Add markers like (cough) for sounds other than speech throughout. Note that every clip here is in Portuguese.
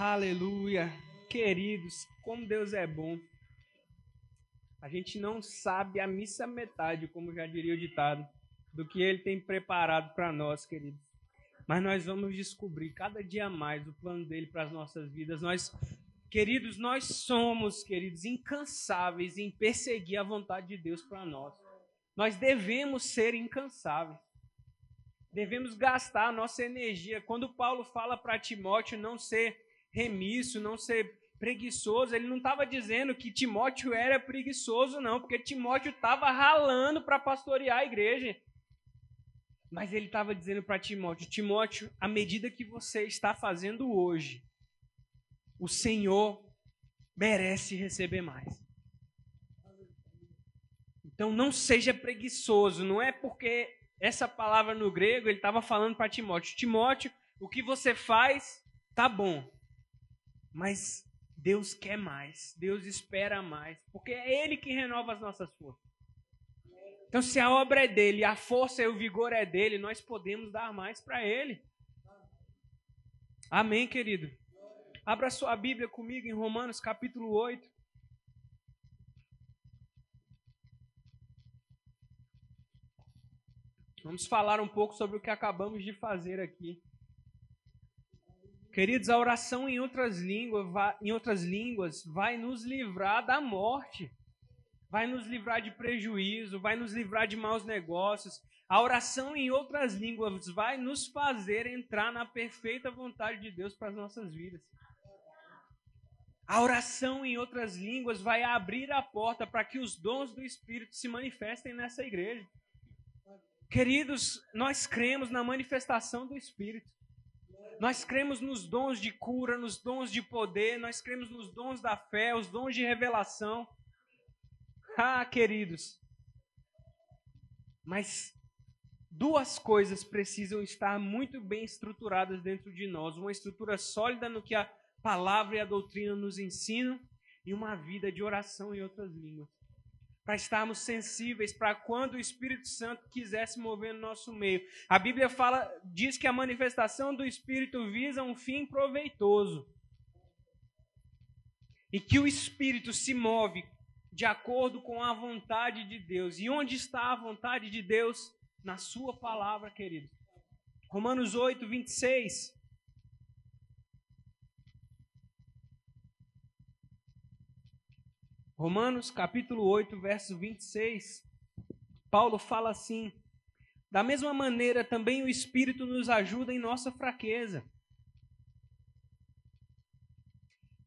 Aleluia. Queridos, como Deus é bom. A gente não sabe a missa metade, como já diria o ditado, do que ele tem preparado para nós, queridos. Mas nós vamos descobrir cada dia mais o plano dele para as nossas vidas. Nós, queridos, nós somos, queridos, incansáveis em perseguir a vontade de Deus para nós. Nós devemos ser incansáveis. Devemos gastar a nossa energia. Quando Paulo fala para Timóteo não ser remisso, não ser preguiçoso, ele não estava dizendo que Timóteo era preguiçoso, não, porque Timóteo estava ralando para pastorear a igreja. Mas ele estava dizendo para Timóteo: Timóteo, à medida que você está fazendo hoje, o Senhor merece receber mais. Então não seja preguiçoso, não é porque essa palavra no grego ele estava falando para Timóteo: Timóteo, o que você faz tá bom, mas Deus quer mais, Deus espera mais, porque é Ele que renova as nossas forças. Então, se a obra é dele, a força e o vigor é dele, nós podemos dar mais para Ele. Amém, querido? Abra sua Bíblia comigo em Romanos capítulo 8. Vamos falar um pouco sobre o que acabamos de fazer aqui. Queridos, a oração em outras línguas, vai, em outras línguas vai nos livrar da morte, vai nos livrar de prejuízo, vai nos livrar de maus negócios. A oração em outras línguas vai nos fazer entrar na perfeita vontade de Deus para as nossas vidas. A oração em outras línguas vai abrir a porta para que os dons do Espírito se manifestem nessa igreja. Queridos, nós cremos na manifestação do Espírito. Nós cremos nos dons de cura, nos dons de poder, nós cremos nos dons da fé, os dons de revelação. Ah, queridos. Mas duas coisas precisam estar muito bem estruturadas dentro de nós: uma estrutura sólida no que a palavra e a doutrina nos ensinam, e uma vida de oração em outras línguas para estarmos sensíveis para quando o Espírito Santo quisesse mover no nosso meio. A Bíblia fala, diz que a manifestação do Espírito visa um fim proveitoso. E que o Espírito se move de acordo com a vontade de Deus. E onde está a vontade de Deus? Na sua palavra, querido. Romanos 8, 26. Romanos capítulo 8, verso 26, Paulo fala assim: Da mesma maneira, também o Espírito nos ajuda em nossa fraqueza.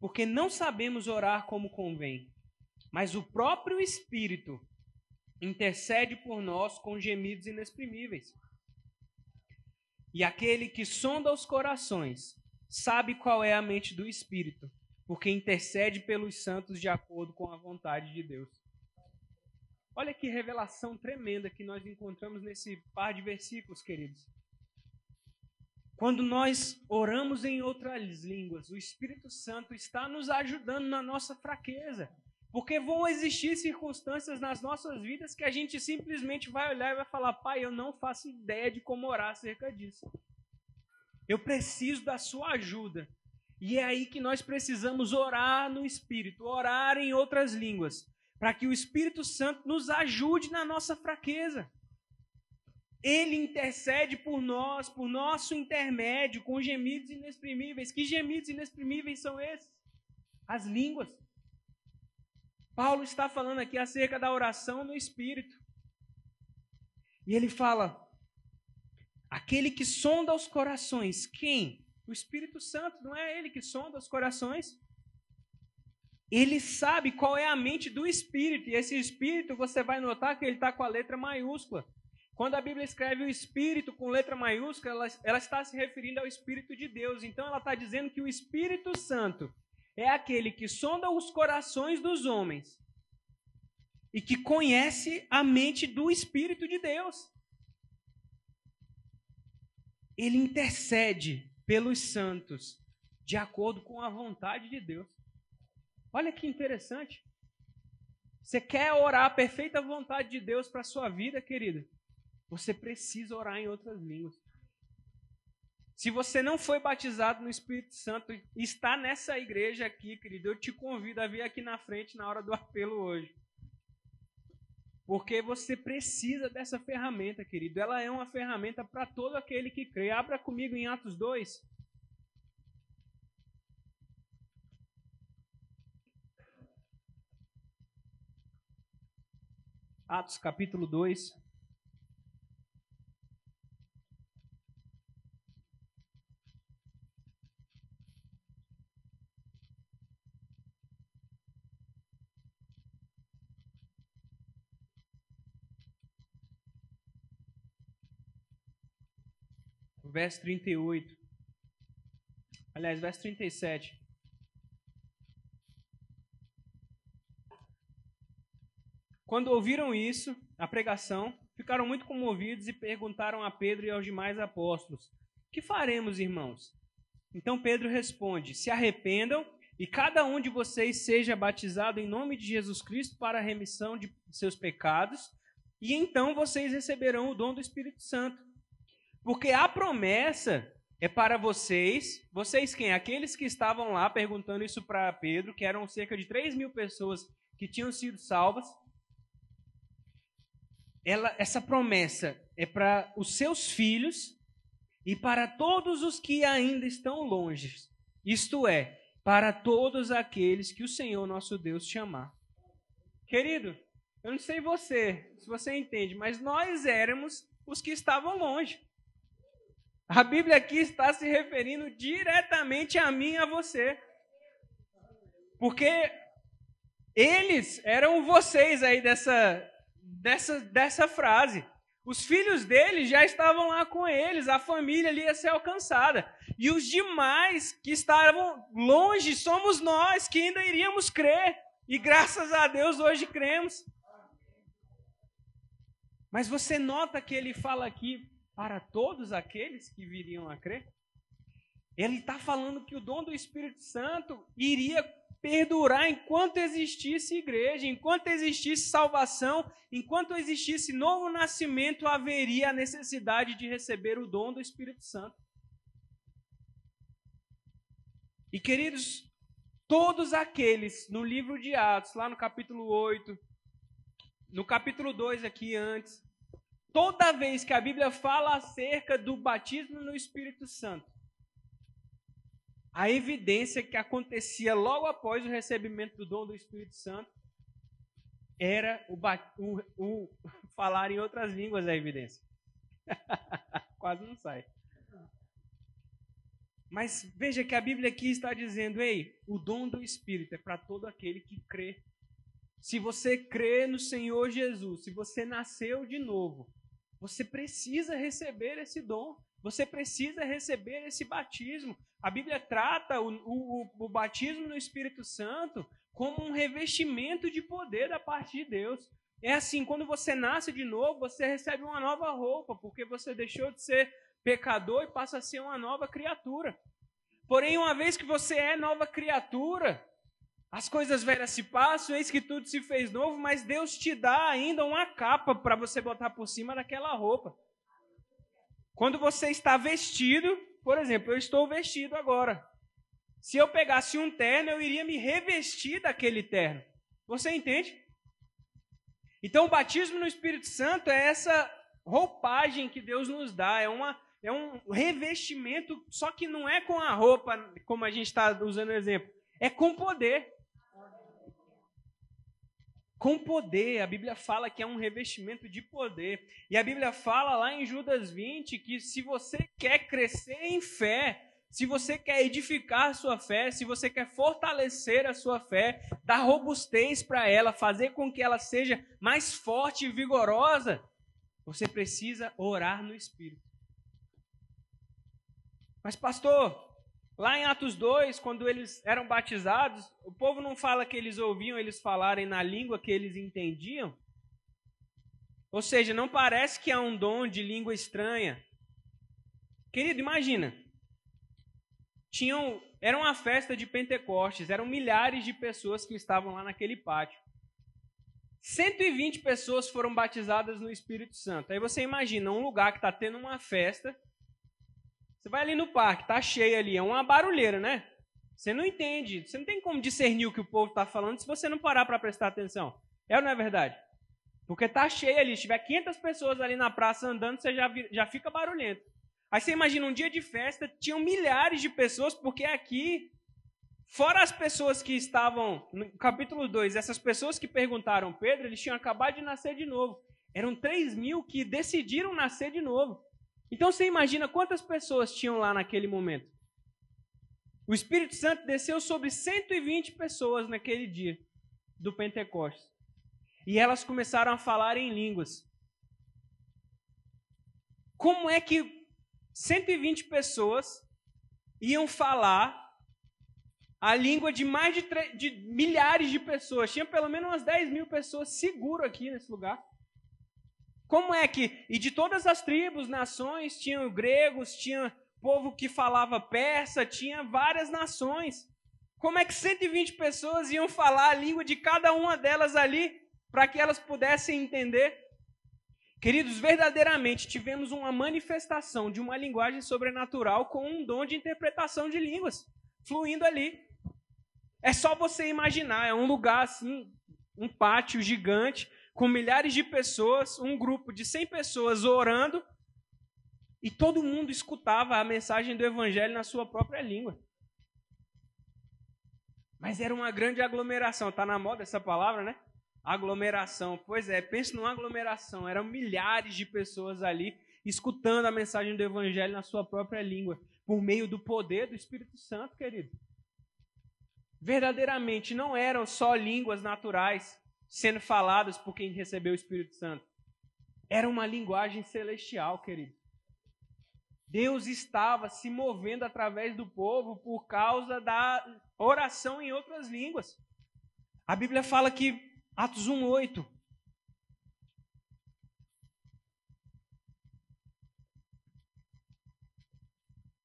Porque não sabemos orar como convém, mas o próprio Espírito intercede por nós com gemidos inexprimíveis. E aquele que sonda os corações sabe qual é a mente do Espírito porque intercede pelos santos de acordo com a vontade de Deus. Olha que revelação tremenda que nós encontramos nesse par de versículos, queridos. Quando nós oramos em outras línguas, o Espírito Santo está nos ajudando na nossa fraqueza. Porque vão existir circunstâncias nas nossas vidas que a gente simplesmente vai olhar e vai falar: Pai, eu não faço ideia de como orar acerca disso. Eu preciso da sua ajuda. E é aí que nós precisamos orar no Espírito, orar em outras línguas, para que o Espírito Santo nos ajude na nossa fraqueza. Ele intercede por nós, por nosso intermédio, com gemidos inexprimíveis. Que gemidos inexprimíveis são esses? As línguas. Paulo está falando aqui acerca da oração no Espírito. E ele fala: aquele que sonda os corações, quem? O Espírito Santo, não é ele que sonda os corações? Ele sabe qual é a mente do Espírito, e esse Espírito você vai notar que ele está com a letra maiúscula. Quando a Bíblia escreve o Espírito com letra maiúscula, ela, ela está se referindo ao Espírito de Deus. Então ela está dizendo que o Espírito Santo é aquele que sonda os corações dos homens e que conhece a mente do Espírito de Deus. Ele intercede pelos santos, de acordo com a vontade de Deus. Olha que interessante. Você quer orar a perfeita vontade de Deus para a sua vida, querida? Você precisa orar em outras línguas. Se você não foi batizado no Espírito Santo e está nessa igreja aqui, querido, eu te convido a vir aqui na frente na hora do apelo hoje. Porque você precisa dessa ferramenta, querido. Ela é uma ferramenta para todo aquele que crê. Abra comigo em Atos 2. Atos capítulo 2. Verso 38. Aliás, verso 37. Quando ouviram isso, a pregação, ficaram muito comovidos e perguntaram a Pedro e aos demais apóstolos: Que faremos, irmãos? Então Pedro responde: Se arrependam e cada um de vocês seja batizado em nome de Jesus Cristo para a remissão de seus pecados, e então vocês receberão o dom do Espírito Santo. Porque a promessa é para vocês, vocês quem? Aqueles que estavam lá perguntando isso para Pedro, que eram cerca de 3 mil pessoas que tinham sido salvas. Ela, essa promessa é para os seus filhos e para todos os que ainda estão longe. Isto é, para todos aqueles que o Senhor nosso Deus chamar. Querido, eu não sei você, se você entende, mas nós éramos os que estavam longe. A Bíblia aqui está se referindo diretamente a mim e a você. Porque eles eram vocês aí dessa, dessa, dessa frase. Os filhos deles já estavam lá com eles, a família ali ia ser alcançada. E os demais que estavam longe somos nós que ainda iríamos crer. E graças a Deus hoje cremos. Mas você nota que ele fala aqui para todos aqueles que viriam a crer. Ele está falando que o dom do Espírito Santo iria perdurar enquanto existisse igreja, enquanto existisse salvação, enquanto existisse novo nascimento, haveria a necessidade de receber o dom do Espírito Santo. E queridos, todos aqueles no livro de Atos, lá no capítulo 8, no capítulo 2 aqui antes, toda vez que a Bíblia fala acerca do batismo no Espírito Santo, a evidência que acontecia logo após o recebimento do dom do Espírito Santo era o, o, o (laughs) falar em outras línguas a evidência. (laughs) Quase não sai. Mas veja que a Bíblia aqui está dizendo: ei, o dom do Espírito é para todo aquele que crê. Se você crê no Senhor Jesus, se você nasceu de novo, você precisa receber esse dom. Você precisa receber esse batismo. A Bíblia trata o, o, o, batismo no Espírito Santo como um revestimento de poder da parte de Deus. É assim, quando você nasce de novo, você recebe uma nova roupa, porque você deixou de ser pecador e passa a ser uma nova criatura. Porém, uma vez que você é nova criatura, as coisas velhas se passam, eis que tudo se fez novo, mas Deus te dá ainda uma capa para você botar por cima daquela roupa. Quando você está vestido, por exemplo, eu estou vestido agora. Se eu pegasse um terno, eu iria me revestir daquele terno. Você entende? Então, o batismo no Espírito Santo é essa roupagem que Deus nos dá, é, uma, é um revestimento, só que não é com a roupa, como a gente está usando o exemplo, é com poder com poder. A Bíblia fala que é um revestimento de poder. E a Bíblia fala lá em Judas 20 que se você quer crescer em fé, se você quer edificar sua fé, se você quer fortalecer a sua fé, dar robustez para ela, fazer com que ela seja mais forte e vigorosa, você precisa orar no Espírito. Mas, pastor, Lá em Atos 2, quando eles eram batizados, o povo não fala que eles ouviam eles falarem na língua que eles entendiam. Ou seja, não parece que há um dom de língua estranha. Querido, imagina. Tinham, era uma festa de Pentecostes, eram milhares de pessoas que estavam lá naquele pátio. 120 pessoas foram batizadas no Espírito Santo. Aí você imagina um lugar que está tendo uma festa Você vai ali no parque, tá cheio ali, é uma barulheira, né? Você não entende, você não tem como discernir o que o povo está falando se você não parar para prestar atenção. É ou não é verdade? Porque tá cheio ali, se tiver 500 pessoas ali na praça andando, você já, já fica barulhento. Aí você imagina um dia de festa, tinham milhares de pessoas, porque aqui, fora as pessoas que estavam, no capítulo 2, essas pessoas que perguntaram Pedro, eles tinham acabado de nascer de novo. Eram 3 mil que decidiram nascer de novo. Então você imagina quantas pessoas tinham lá naquele momento. O Espírito Santo desceu sobre 120 pessoas naquele dia do Pentecostes. E elas começaram a falar em línguas. Como é que 120 pessoas iam falar a língua de mais de, de, milhares de pessoas? Tinha pelo menos umas 10 mil pessoas seguro aqui nesse lugar. Como é que. E de todas as tribos, nações, tinham gregos, tinha povo que falava persa, tinha várias nações. Como é que 120 pessoas iam falar a língua de cada uma delas ali para que elas pudessem entender? Queridos, verdadeiramente tivemos uma manifestação de uma linguagem sobrenatural com um dom de interpretação de línguas fluindo ali. É só você imaginar, é um lugar assim, um pátio gigante com milhares de pessoas, um grupo de 100 pessoas orando e todo mundo escutava a mensagem do evangelho na sua própria língua. Mas era uma grande aglomeração. Está na moda essa palavra, né? Aglomeração. Pois é, pense numa aglomeração. Eram milhares de pessoas ali escutando a mensagem do evangelho na sua própria língua, por meio do poder do Espírito Santo, querido. Verdadeiramente não eram só línguas naturais sendo faladas por quem recebeu o Espírito Santo. Era uma linguagem celestial, querido. Deus estava se movendo através do povo por causa da oração em outras línguas. A Bíblia fala que, Atos 1,8.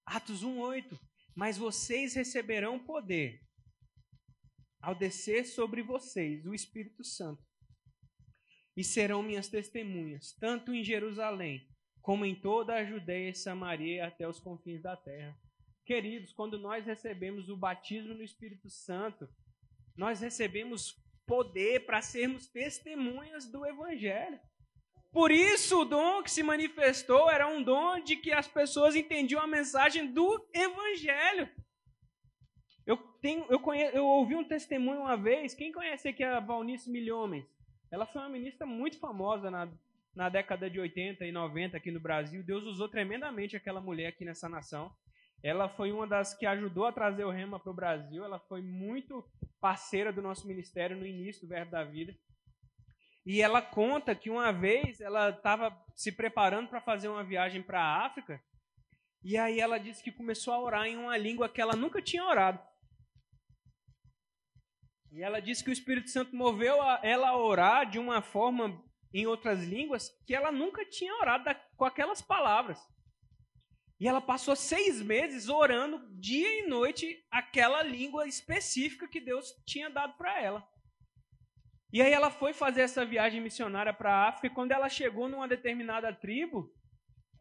Atos 1,8. Mas vocês receberão poder ao descer sobre vocês o Espírito Santo, e serão minhas testemunhas, tanto em Jerusalém como em toda a Judéia e Samaria até os confins da terra. Queridos, quando nós recebemos o batismo no Espírito Santo, nós recebemos poder para sermos testemunhas do Evangelho. Por isso, o dom que se manifestou era um dom de que as pessoas entendiam a mensagem do Evangelho. Eu, tenho, eu, eu ouvi um testemunho uma vez. Quem conhece aqui a Valnice Milhomens? Ela foi uma ministra muito famosa na na década de 80 e 90 aqui no Brasil. Deus usou tremendamente aquela mulher aqui nessa nação. Ela foi uma das que ajudou a trazer o rema para o Brasil. Ela foi muito parceira do nosso ministério no início do Verbo da Vida. E ela conta que uma vez ela estava se preparando para fazer uma viagem para a África. E aí ela disse que começou a orar em uma língua que ela nunca tinha orado. E ela disse que o Espírito Santo moveu ela a orar de uma forma em outras línguas que ela nunca tinha orado com aquelas palavras. E ela passou seis meses orando dia e noite aquela língua específica que Deus tinha dado para ela. E aí ela foi fazer essa viagem missionária para a África e quando ela chegou numa determinada tribo,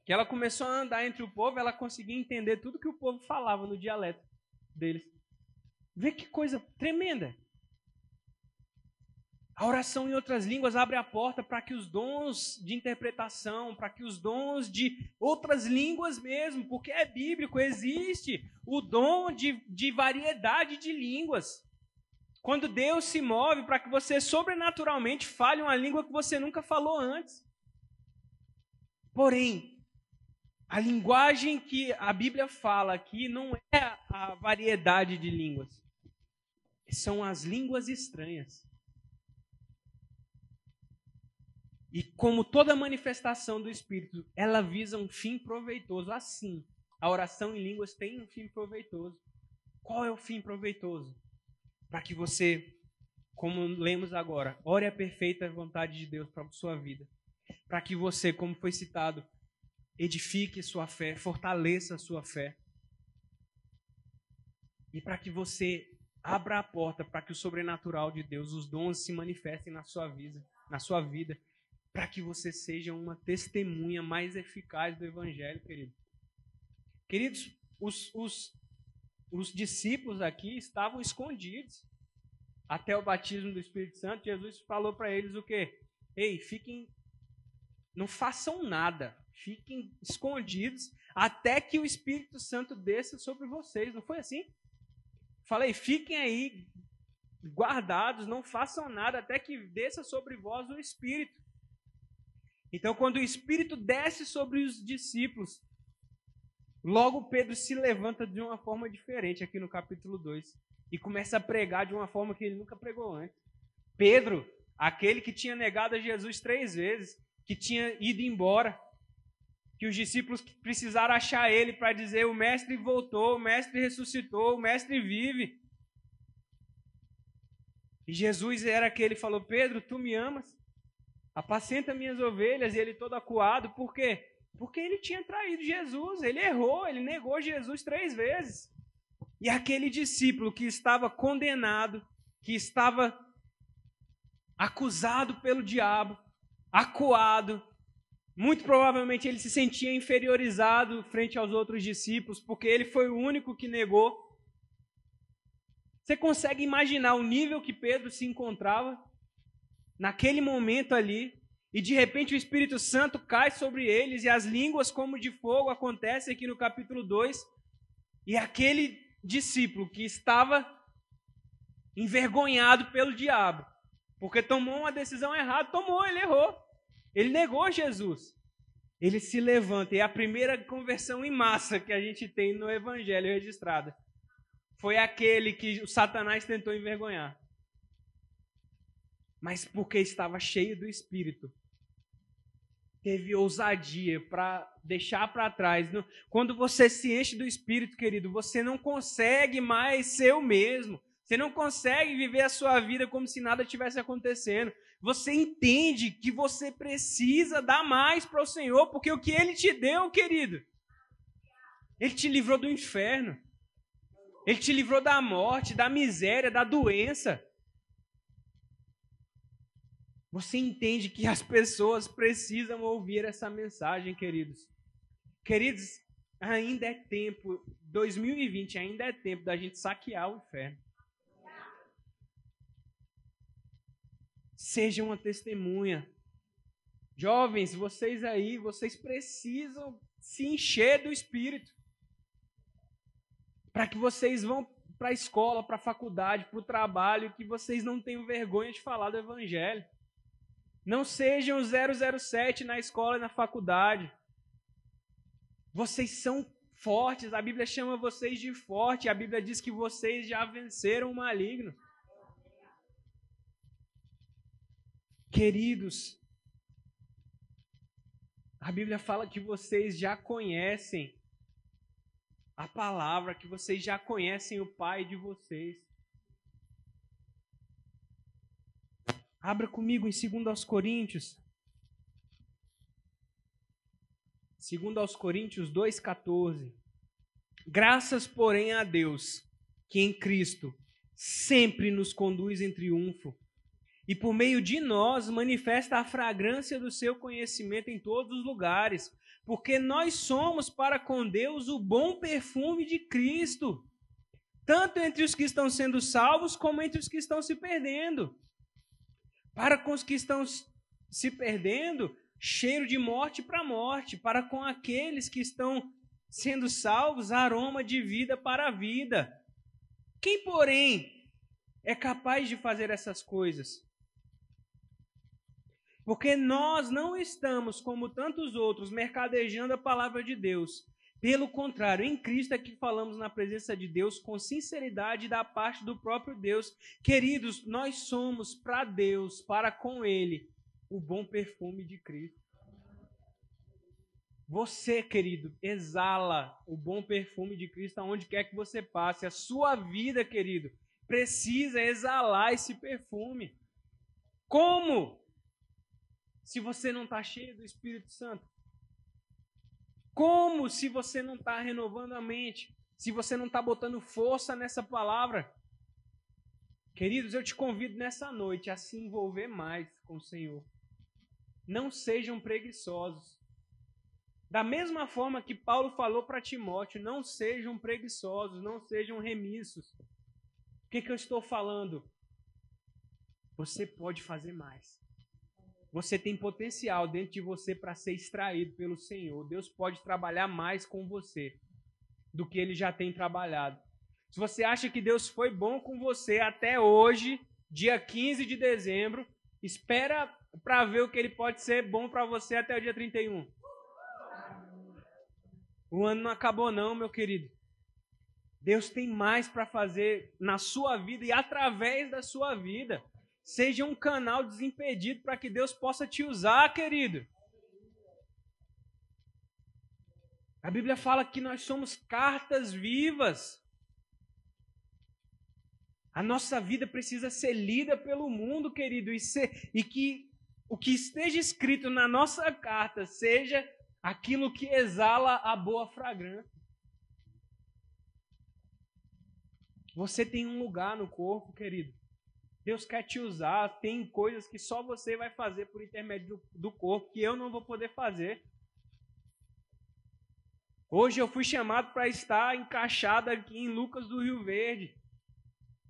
que ela começou a andar entre o povo, ela conseguia entender tudo que o povo falava no dialeto deles. Vê que coisa tremenda. A oração em outras línguas abre a porta para que os dons de interpretação, para que os dons de outras línguas mesmo, porque é bíblico, existe o dom de, de variedade de línguas. Quando Deus se move para que você sobrenaturalmente fale uma língua que você nunca falou antes. Porém, a linguagem que a Bíblia fala aqui não é a variedade de línguas, são as línguas estranhas. E como toda manifestação do Espírito, ela visa um fim proveitoso. Assim, a oração em línguas tem um fim proveitoso. Qual é o fim proveitoso? Para que você, como lemos agora, ore a perfeita vontade de Deus para a sua vida. Para que você, como foi citado, edifique sua fé, fortaleça a sua fé. E para que você abra a porta para que o sobrenatural de Deus, os dons se manifestem na sua vida, na sua vida para que você seja uma testemunha mais eficaz do Evangelho, querido. Queridos, os, os, os discípulos aqui estavam escondidos até o batismo do Espírito Santo. Jesus falou para eles o quê? Ei, fiquem, não façam nada, fiquem escondidos até que o Espírito Santo desça sobre vocês. Não foi assim? Falei, fiquem aí guardados, não façam nada até que desça sobre vós o Espírito. Então, quando o Espírito desce sobre os discípulos, logo Pedro se levanta de uma forma diferente aqui no capítulo 2 e começa a pregar de uma forma que ele nunca pregou antes. Pedro, aquele que tinha negado a Jesus três vezes, que tinha ido embora, que os discípulos precisaram achar ele para dizer: o mestre voltou, o mestre ressuscitou, o mestre vive. E Jesus era aquele que falou: Pedro, tu me amas? Apacenta minhas ovelhas. E ele todo acuado, por quê? Porque ele tinha traído Jesus, ele errou, ele negou Jesus três vezes. E aquele discípulo que estava condenado, que estava acusado pelo diabo, acuado, muito provavelmente ele se sentia inferiorizado frente aos outros discípulos, porque ele foi o único que negou. Você consegue imaginar o nível que Pedro se encontrava naquele momento ali? E de repente o Espírito Santo cai sobre eles e as línguas como de fogo acontece aqui no capítulo 2. E aquele discípulo que estava envergonhado pelo diabo, porque tomou uma decisão errada, tomou, ele errou. Ele negou Jesus. Ele se levanta e a primeira conversão em massa que a gente tem no evangelho registrada foi aquele que o Satanás tentou envergonhar. Mas porque estava cheio do Espírito, teve ousadia para deixar para trás. Quando você se enche do Espírito, querido, você não consegue mais ser o mesmo. Você não consegue viver a sua vida como se nada tivesse acontecendo. Você entende que você precisa dar mais para o Senhor, porque o que Ele te deu, querido, Ele te livrou do inferno. Ele te livrou da morte, da miséria, da doença. Você entende que as pessoas precisam ouvir essa mensagem, queridos. Queridos, ainda é tempo, 2020 ainda é tempo da gente saquear o inferno. Seja uma testemunha. Jovens, vocês aí, vocês precisam se encher do Espírito para que vocês vão para a escola, para a faculdade, para o trabalho, que vocês não tenham vergonha de falar do Evangelho. Não sejam 007 na escola e na faculdade. Vocês são fortes, a Bíblia chama vocês de forte, a Bíblia diz que vocês já venceram o maligno. Queridos, a Bíblia fala que vocês já conhecem a palavra, que vocês já conhecem o Pai de vocês. Abra comigo em 2 aos Coríntios. 2 aos Coríntios 2,14. Graças, porém, a Deus, que em Cristo sempre nos conduz em triunfo, e por meio de nós manifesta a fragrância do seu conhecimento em todos os lugares porque nós somos para com Deus o bom perfume de Cristo, tanto entre os que estão sendo salvos como entre os que estão se perdendo. Para com os que estão se perdendo, cheiro de morte para morte, para com aqueles que estão sendo salvos, aroma de vida para a vida. Quem, porém, é capaz de fazer essas coisas? Porque nós não estamos, como tantos outros, mercadejando a palavra de Deus. Pelo contrário, em Cristo é que falamos na presença de Deus com sinceridade da parte do próprio Deus. Queridos, nós somos para Deus, para com Ele, o bom perfume de Cristo. Você, querido, exala o bom perfume de Cristo aonde quer que você passe. A sua vida, querido, precisa exalar esse perfume. Como? se você não está cheio do Espírito Santo? Como se você não está renovando a mente? Se você não está botando força nessa palavra? Queridos, eu te convido nessa noite a se envolver mais com o Senhor. Não sejam preguiçosos. Da mesma forma que Paulo falou para Timóteo: não sejam preguiçosos, não sejam remissos. O que, que eu estou falando? Você pode fazer mais. Você tem potencial dentro de você para ser extraído pelo Senhor. Deus pode trabalhar mais com você do que ele já tem trabalhado. Se você acha que Deus foi bom com você até hoje, dia 15 de dezembro, espera para ver o que ele pode ser bom para você até o dia 31. O ano não acabou não, meu querido. Deus tem mais para fazer na sua vida e através da sua vida. Seja um canal desimpedido para que Deus possa te usar, querido. A Bíblia fala que nós somos cartas vivas. A nossa vida precisa ser lida pelo mundo, querido, e, ser, e que o que esteja escrito na nossa carta seja aquilo que exala a boa fragrância. Você tem um lugar no corpo, querido. Deus quer te usar. Tem coisas que só você vai fazer por intermédio do, do corpo, que eu não vou poder fazer. Hoje eu fui chamado para estar encaixado aqui em Lucas do Rio Verde.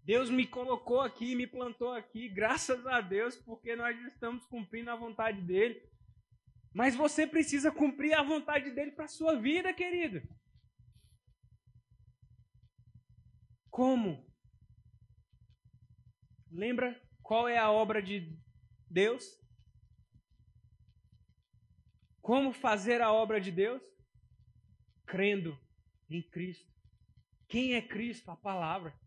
Deus me colocou aqui, me plantou aqui, graças a Deus, porque nós estamos cumprindo a vontade dele. Mas você precisa cumprir a vontade dele para a sua vida, querido. Como? Lembra qual é a obra de Deus? Como fazer a obra de Deus? Crendo em Cristo. Quem é Cristo? A palavra.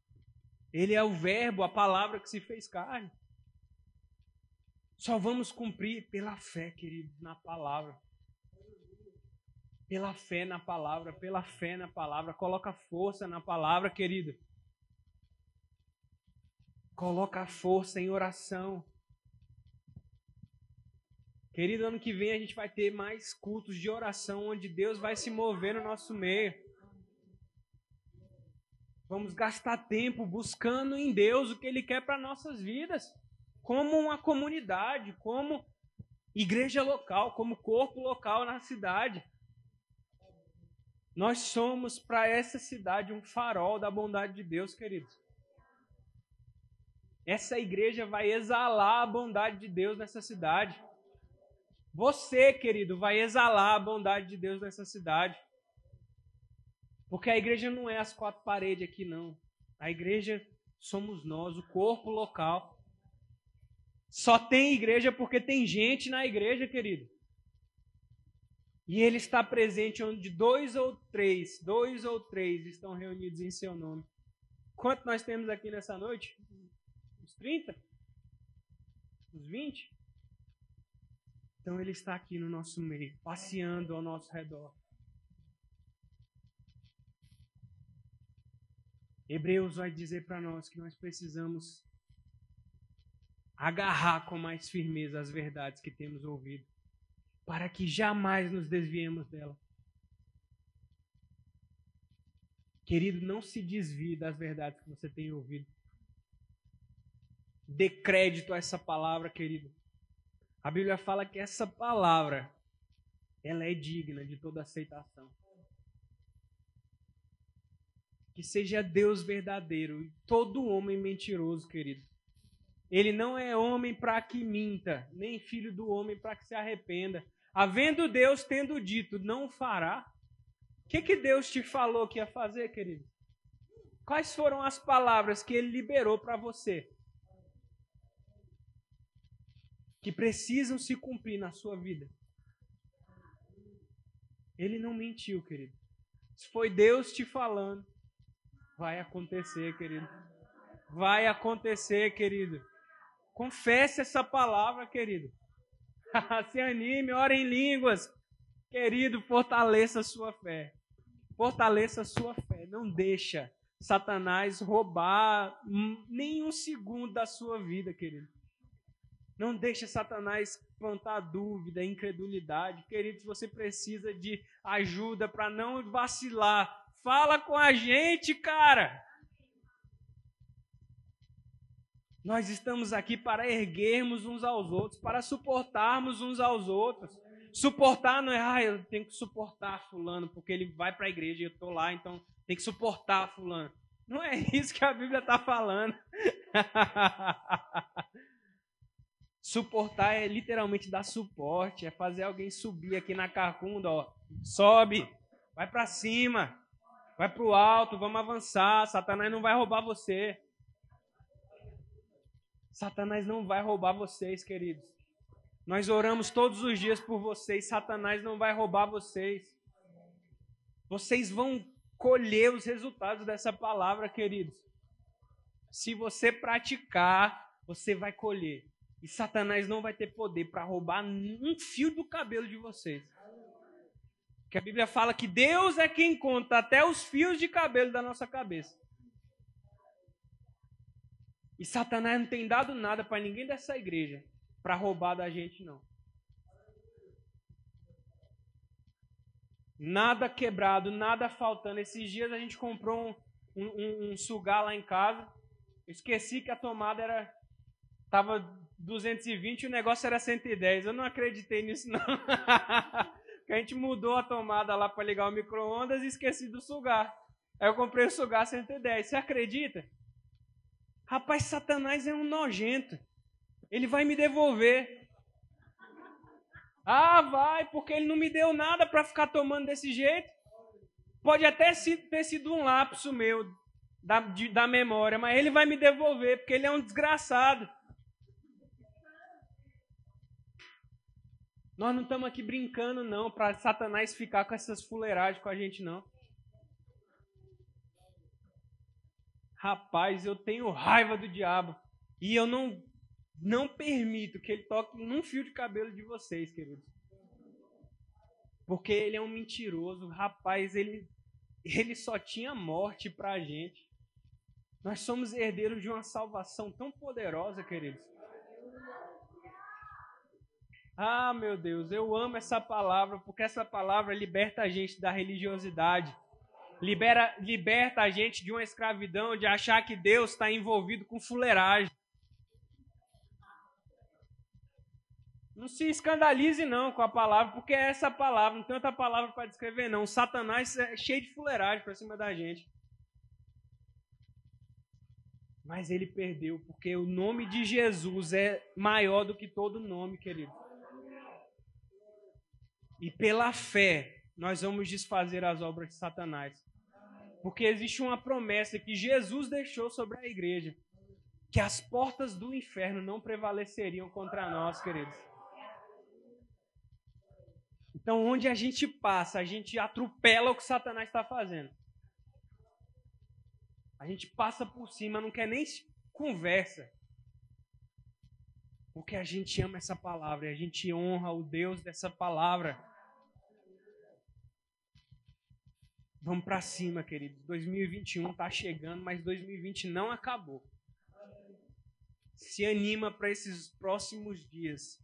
Ele é o Verbo, a palavra que se fez carne. Só vamos cumprir pela fé, querido, na palavra. Pela fé na palavra, pela fé na palavra. Coloca força na palavra, querido. Coloca a força em oração. Querido, ano que vem a gente vai ter mais cultos de oração onde Deus vai se mover no nosso meio. Vamos gastar tempo buscando em Deus o que Ele quer para nossas vidas, como uma comunidade, como igreja local, como corpo local na cidade. Nós somos para essa cidade um farol da bondade de Deus, queridos. Essa igreja vai exalar a bondade de Deus nessa cidade. Você, querido, vai exalar a bondade de Deus nessa cidade. Porque a igreja não é as quatro paredes aqui, não. A igreja somos nós, o corpo local. Só tem igreja porque tem gente na igreja, querido. E ele está presente onde dois ou três, dois ou três estão reunidos em seu nome. Quanto nós temos aqui nessa noite? 30? Uns 20? Então ele está aqui no nosso meio, passeando ao nosso redor. Hebreus vai dizer para nós que nós precisamos agarrar com mais firmeza as verdades que temos ouvido, para que jamais nos desviemos dela. Querido, não se desvie das verdades que você tem ouvido. Dê crédito a essa palavra, querido. A Bíblia fala que essa palavra ela é digna de toda aceitação. Que seja Deus verdadeiro e todo homem mentiroso, querido. Ele não é homem para que minta, nem filho do homem para que se arrependa. Havendo Deus tendo dito, não fará. O que, que Deus te falou que ia fazer, querido? Quais foram as palavras que ele liberou para você? Que precisam se cumprir na sua vida. Ele não mentiu, querido. Se foi Deus te falando, vai acontecer, querido. Vai acontecer, querido. Confesse essa palavra, querido. (laughs) se anime, ore em línguas. Querido, fortaleça a sua fé. Fortaleça a sua fé. Não deixa Satanás roubar nem um segundo da sua vida, querido. Não deixe Satanás plantar dúvida, incredulidade. Queridos, você precisa de ajuda para não vacilar. Fala com a gente, cara. Nós estamos aqui para erguermos uns aos outros, para suportarmos uns aos outros. Suportar não é, ah, eu tenho que suportar fulano, porque ele vai para a igreja e eu estou lá, então tem que suportar fulano. Não é isso que a Bíblia está falando. (laughs) Suportar é literalmente dar suporte, é fazer alguém subir aqui na carcunda, ó. Sobe, vai para cima, vai para o alto, vamos avançar. Satanás não vai roubar você. Satanás não vai roubar vocês, queridos. Nós oramos todos os dias por vocês. Satanás não vai roubar vocês. Vocês vão colher os resultados dessa palavra, queridos. Se você praticar, você vai colher. E Satanás não vai ter poder para roubar um fio do cabelo de vocês. Que a Bíblia fala que Deus é quem conta até os fios de cabelo da nossa cabeça. E Satanás não tem dado nada para ninguém dessa igreja para roubar da gente, não. Nada quebrado, nada faltando. Esses dias a gente comprou um, um, um sugar lá em casa. Eu esqueci que a tomada era. Tava 220 e o negócio era 110. Eu não acreditei nisso, não. (laughs) a gente mudou a tomada lá para ligar o micro-ondas e esqueci do sugar. Aí eu comprei o sugar 110. Você acredita? Rapaz, Satanás é um nojento. Ele vai me devolver. Ah, vai, porque ele não me deu nada para ficar tomando desse jeito. Pode até ter sido um lapso meu da, de, da memória, mas ele vai me devolver, porque ele é um desgraçado. Nós não estamos aqui brincando, não, para Satanás ficar com essas fuleiragens com a gente, não. Rapaz, eu tenho raiva do diabo. E eu não, não permito que ele toque num fio de cabelo de vocês, queridos. Porque ele é um mentiroso. Rapaz, ele, ele só tinha morte pra gente. Nós somos herdeiros de uma salvação tão poderosa, queridos. Ah, meu Deus, eu amo essa palavra, porque essa palavra liberta a gente da religiosidade libera, liberta a gente de uma escravidão, de achar que Deus está envolvido com fuleiragem. Não se escandalize não com a palavra, porque é essa palavra, não tem outra palavra para descrever não. Satanás é cheio de fuleiragem para cima da gente. Mas ele perdeu, porque o nome de Jesus é maior do que todo nome, querido. E pela fé, nós vamos desfazer as obras de Satanás. Porque existe uma promessa que Jesus deixou sobre a igreja: que as portas do inferno não prevaleceriam contra nós, queridos. Então, onde a gente passa, a gente atropela o que Satanás está fazendo. A gente passa por cima, não quer nem conversa. Porque a gente ama essa palavra e a gente honra o Deus dessa palavra. Vamos para cima, queridos. 2021 está chegando, mas 2020 não acabou. Se anima para esses próximos dias.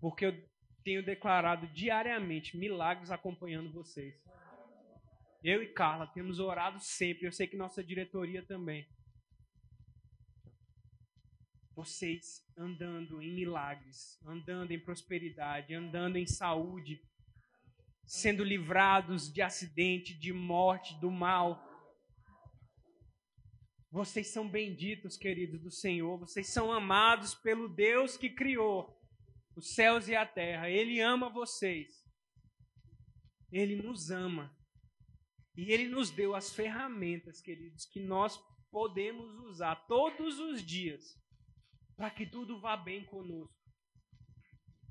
Porque eu tenho declarado diariamente milagres acompanhando vocês. Eu e Carla temos orado sempre. Eu sei que nossa diretoria também. Vocês andando em milagres, andando em prosperidade, andando em saúde, sendo livrados de acidente, de morte, do mal. Vocês são benditos, queridos do Senhor. Vocês são amados pelo Deus que criou os céus e a terra. Ele ama vocês. Ele nos ama. E ele nos deu as ferramentas, queridos, que nós podemos usar todos os dias para que tudo vá bem conosco.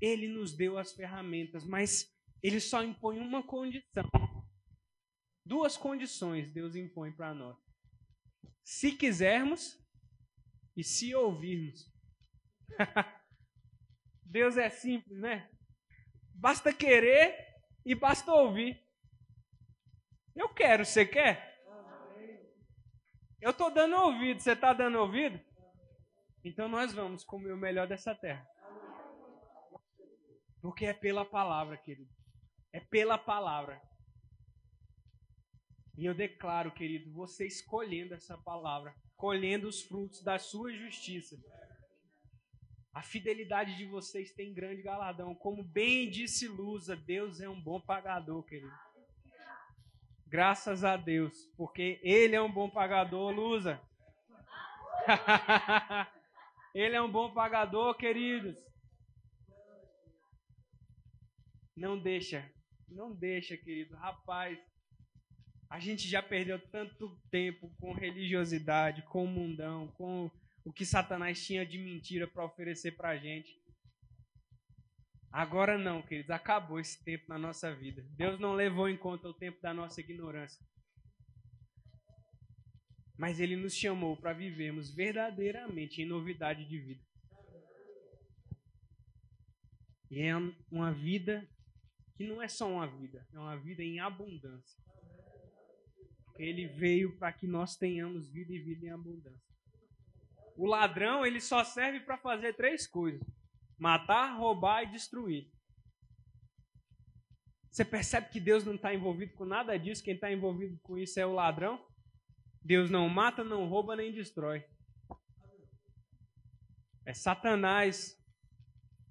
Ele nos deu as ferramentas, mas ele só impõe uma condição. Duas condições Deus impõe para nós. Se quisermos e se ouvirmos. (laughs) Deus é simples, né? Basta querer e basta ouvir. Eu quero, você quer? Eu estou dando ouvido, você está dando ouvido? Então nós vamos comer o melhor dessa terra. Porque é pela palavra, querido. É pela palavra. E eu declaro, querido, você escolhendo essa palavra, colhendo os frutos da sua justiça. A fidelidade de vocês tem grande galadão. Como bem disse Lusa, Deus é um bom pagador, querido. Graças a Deus, porque Ele é um bom pagador, Lusa. (laughs) Ele é um bom pagador, queridos. Não deixa, não deixa, querido. Rapaz, a gente já perdeu tanto tempo com religiosidade, com o mundão, com o que Satanás tinha de mentira para oferecer para a gente. Agora não, queridos, acabou esse tempo na nossa vida. Deus não levou em conta o tempo da nossa ignorância. Mas Ele nos chamou para vivermos verdadeiramente em novidade de vida. E é uma vida que não é só uma vida, é uma vida em abundância. Ele veio para que nós tenhamos vida e vida em abundância. O ladrão, ele só serve para fazer três coisas: matar, roubar e destruir. Você percebe que Deus não está envolvido com nada disso, quem está envolvido com isso é o ladrão? Deus não mata, não rouba nem destrói. É Satanás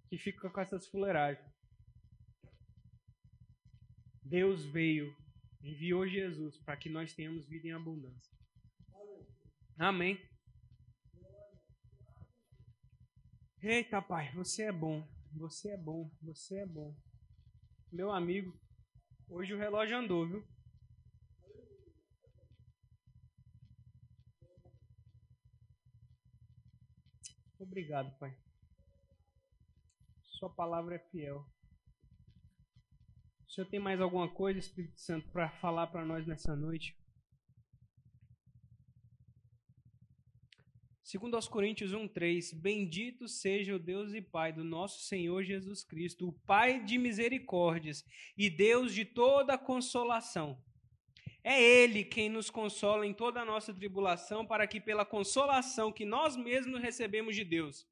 que fica com essas fuleiragens. Deus veio, enviou Jesus para que nós tenhamos vida em abundância. Amém. Eita, pai, você é bom. Você é bom. Você é bom. Meu amigo, hoje o relógio andou, viu? Obrigado, pai. Sua palavra é fiel. O senhor tem mais alguma coisa, Espírito Santo, para falar para nós nessa noite? Segundo aos Coríntios 1:3, bendito seja o Deus e Pai do nosso Senhor Jesus Cristo, o Pai de misericórdias e Deus de toda consolação. É ele quem nos consola em toda a nossa tribulação, para que pela consolação que nós mesmos recebemos de Deus,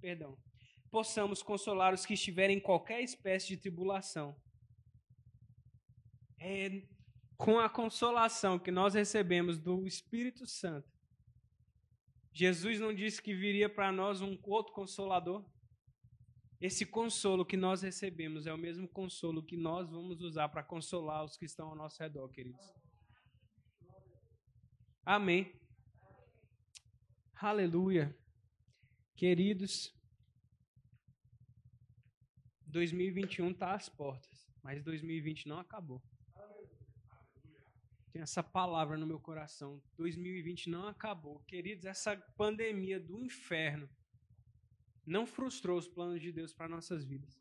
perdão, possamos consolar os que estiverem em qualquer espécie de tribulação. É com a consolação que nós recebemos do Espírito Santo Jesus não disse que viria para nós um outro consolador? Esse consolo que nós recebemos é o mesmo consolo que nós vamos usar para consolar os que estão ao nosso redor, queridos. Amém. Aleluia. Queridos, 2021 está às portas, mas 2020 não acabou. Tem essa palavra no meu coração. 2020 não acabou. Queridos, essa pandemia do inferno não frustrou os planos de Deus para nossas vidas.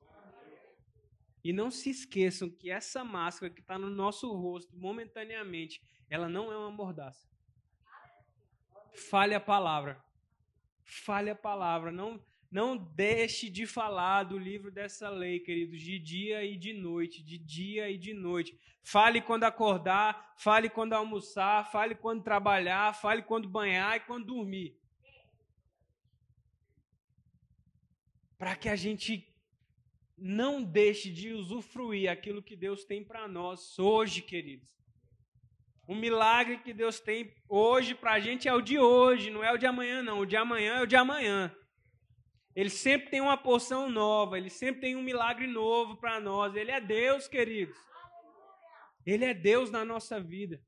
E não se esqueçam que essa máscara que está no nosso rosto momentaneamente, ela não é uma mordaça. Fale a palavra. Fale a palavra. Não, não deixe de falar do livro dessa lei, queridos, de dia e de noite, de dia e de noite. Fale quando acordar, fale quando almoçar, fale quando trabalhar, fale quando banhar e quando dormir. Para que a gente não deixe de usufruir aquilo que Deus tem para nós hoje, queridos. O milagre que Deus tem hoje para a gente é o de hoje, não é o de amanhã, não. O de amanhã é o de amanhã. Ele sempre tem uma porção nova, ele sempre tem um milagre novo para nós. Ele é Deus, queridos. Ele é Deus na nossa vida.